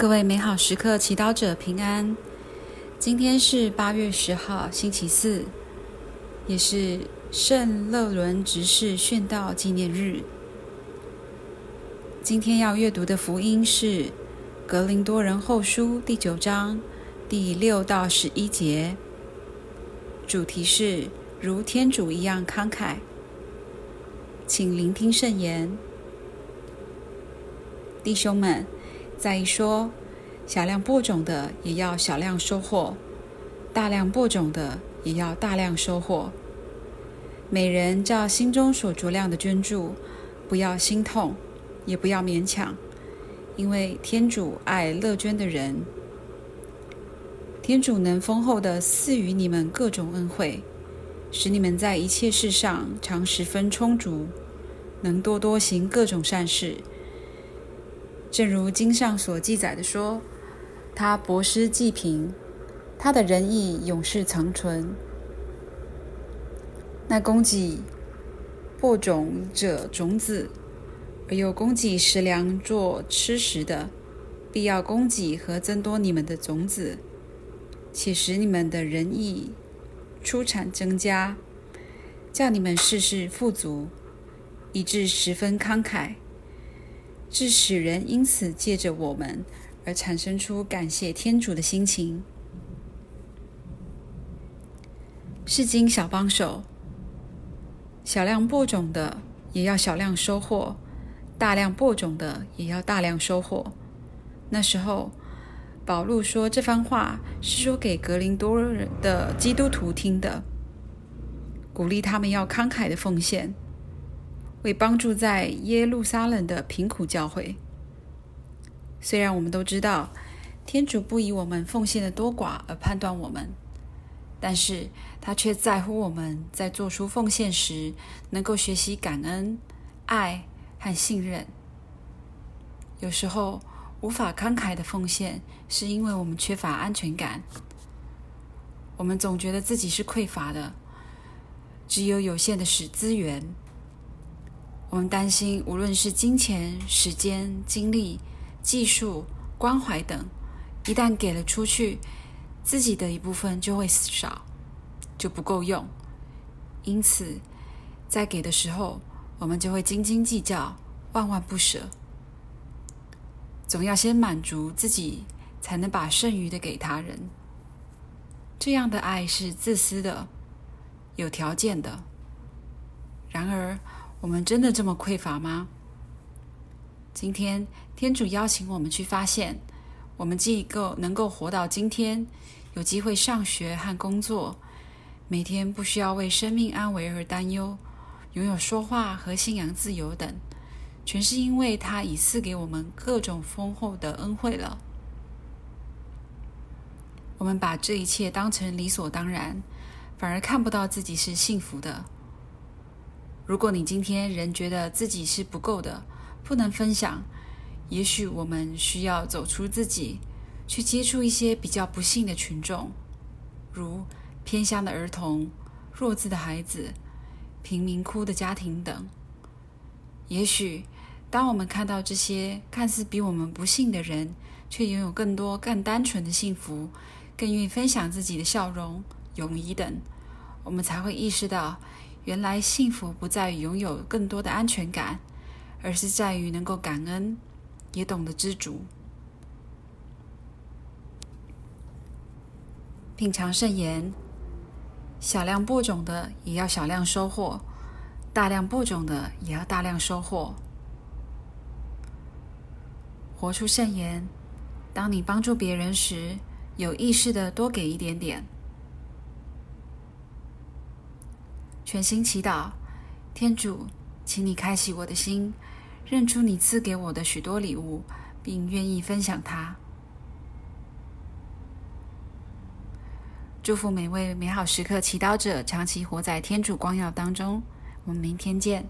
各位美好时刻祈祷者平安。今天是八月十号，星期四，也是圣勒伦执事殉道纪念日。今天要阅读的福音是《格林多人后书》第九章第六到十一节，主题是如天主一样慷慨。请聆听圣言，弟兄们。再一说，小量播种的也要小量收获，大量播种的也要大量收获。每人照心中所酌量的捐助，不要心痛，也不要勉强，因为天主爱乐捐的人。天主能丰厚的赐予你们各种恩惠，使你们在一切事上常十分充足，能多多行各种善事。正如经上所记载的说，他博施济贫，他的仁义永世长存。那供给播种者种子，而又供给食粮做吃食的，必要供给和增多你们的种子，且使你们的仁义出产增加，叫你们事事富足，以致十分慷慨。致使人因此借着我们而产生出感谢天主的心情。是经小帮手，小量播种的也要小量收获，大量播种的也要大量收获。那时候，保禄说这番话是说给格林多人的基督徒听的，鼓励他们要慷慨的奉献。为帮助在耶路撒冷的贫苦教会。虽然我们都知道，天主不以我们奉献的多寡而判断我们，但是他却在乎我们在做出奉献时能够学习感恩、爱和信任。有时候无法慷慨的奉献，是因为我们缺乏安全感。我们总觉得自己是匮乏的，只有有限的使资源。我们担心，无论是金钱、时间、精力、技术、关怀等，一旦给了出去，自己的一部分就会少，就不够用。因此，在给的时候，我们就会斤斤计较、万万不舍，总要先满足自己，才能把剩余的给他人。这样的爱是自私的、有条件的。然而，我们真的这么匮乏吗？今天，天主邀请我们去发现，我们既够能够活到今天，有机会上学和工作，每天不需要为生命安危而担忧，拥有说话和信仰自由等，全是因为他已赐给我们各种丰厚的恩惠了。我们把这一切当成理所当然，反而看不到自己是幸福的。如果你今天仍觉得自己是不够的，不能分享，也许我们需要走出自己，去接触一些比较不幸的群众，如偏乡的儿童、弱智的孩子、贫民窟的家庭等。也许，当我们看到这些看似比我们不幸的人，却拥有更多、更单纯的幸福，更愿意分享自己的笑容、友谊等，我们才会意识到。原来幸福不在于拥有更多的安全感，而是在于能够感恩，也懂得知足。品尝圣言，小量播种的也要小量收获，大量播种的也要大量收获。活出圣言，当你帮助别人时，有意识的多给一点点。全心祈祷，天主，请你开启我的心，认出你赐给我的许多礼物，并愿意分享它。祝福每位美好时刻祈祷者，长期活在天主光耀当中。我们明天见。